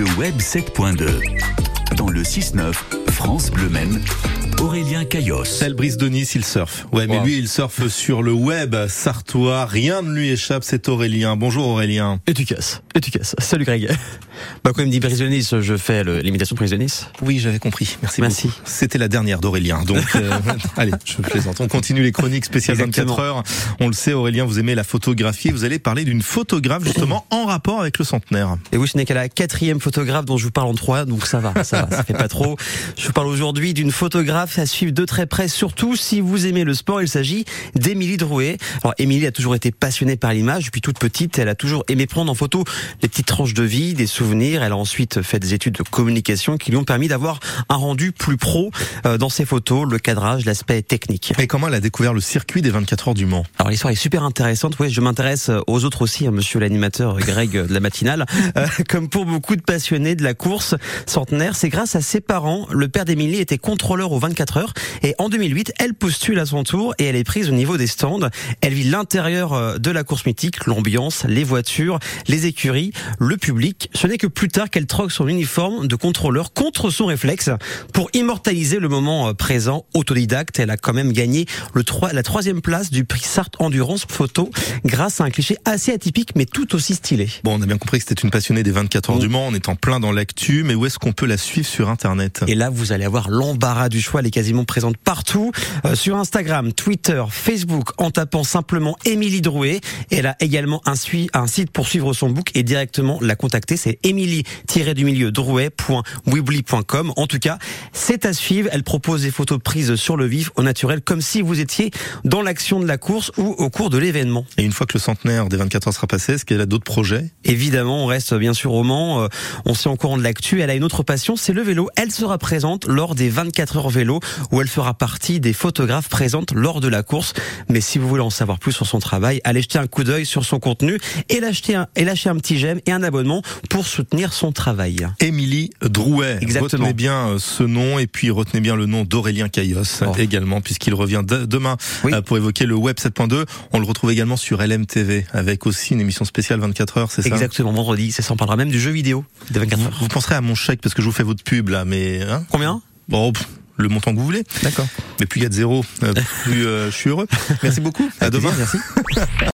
Le web 7.2. Dans le 6-9, France Bleu Maine, Aurélien Caillos. Elle brise de Nice, il surfe. Ouais, mais Wow. lui, il surfe sur le web sartois. Rien ne lui échappe, c'est Aurélien. Bonjour Aurélien. Et tu casses. Et tu casses. Salut Greg. Bah, quand il me dit Brise de Nice, je fais l'imitation de Brise de Nice. Oui, j'avais compris. Merci, Merci. C'était la dernière d'Aurélien. Donc, euh, allez, je plaisante. On continue les chroniques spéciales Exactement. 24 heures. On le sait, Aurélien, vous aimez la photographie. Vous allez parler d'une photographe justement en rapport avec le centenaire. Et oui, ce n'est qu'à la quatrième photographe dont je vous parle en trois, donc ça va, ça va, ça fait pas trop. Je vous parle aujourd'hui d'une photographe à suivre de très près, surtout si vous aimez le sport. Il s'agit d'Émilie Drouet. Alors, Émilie a toujours été passionnée par l'image. Depuis toute petite, elle a toujours aimé prendre en photo les petites tranches de vie, des souvenirs. Elle a ensuite fait des études de communication qui lui ont permis d'avoir un rendu plus pro euh, dans ses photos, le cadrage, l'aspect technique. Et comment elle a découvert le circuit des 24 heures du Mans? Alors l'histoire est super intéressante. Oui, je m'intéresse aux autres aussi, hein, monsieur l'animateur Greg de la matinale. Euh, comme pour beaucoup de passionnés de la course centenaire, c'est grâce à ses parents. Le père d'Émilie était contrôleur aux 24 heures et en 2008, elle postule à son tour et elle est prise au niveau des stands. Elle vit l'intérieur euh, de la course mythique, l'ambiance, les voitures, les écuries, le public. Ce n'est que plus tard qu'elle troque son uniforme de contrôleur contre son réflexe pour immortaliser le moment euh, présent. Autodidacte, elle a quand même gagné le 3, la troisième place du prix Sartre Endurance Photo grâce à un cliché assez atypique mais tout aussi stylé. Bon, on a bien compris que c'était une passionnée des 24 heures du Mans. On est en plein dans l'actu, mais où est-ce qu'on peut la suivre sur Internet? Et là, vous allez avoir l'embarras du choix. Elle est quasiment présente partout. Euh, sur Instagram, Twitter, Facebook, en tapant simplement Émilie Drouet. Elle a également un, un site pour suivre son book et directement la contacter. C'est émilie-du-milieu drouet.weebly.com. En tout cas, c'est à suivre. Elle propose des photos prises sur le vif, au naturel, comme si vous étiez dans l'action de la course ou au cours de l'événement. Et une fois que le centenaire des 24 heures sera passé, est-ce qu'elle a d'autres projets? Évidemment, on reste bien sûr au Mans. Euh, on sait en courant de l'actu. Elle a une autre passion, c'est le vélo. Elle sera présente lors des 24 heures vélo, où elle fera partie des photographes présentes lors de la course. Mais si vous voulez en savoir plus sur son travail, allez jeter un coup d'œil sur son contenu et lâcher un, et lâcher un petit j'aime et un abonnement pour soutenir son travail. Émilie Drouet. Exactement. Retenez bien euh, ce nom et puis retenez bien le nom d'Aurélien Caillos Oh. également, puisqu'il revient de- demain Oui. euh, pour évoquer le Web 7.2. On le retrouve également sur LMTV avec aussi une émission spéciale 24 heures, c'est ça? Exactement, vendredi. Ça s'en parlera même du jeu vidéo des 24 vous, heures. vous penserez à mon chèque parce que je vous fais votre pub là, mais hein? Combien? Bon, le montant que vous voulez. D'accord. Mais plus il y a de zéro, euh, plus euh, je suis heureux. Merci beaucoup. À demain. plaisir, merci.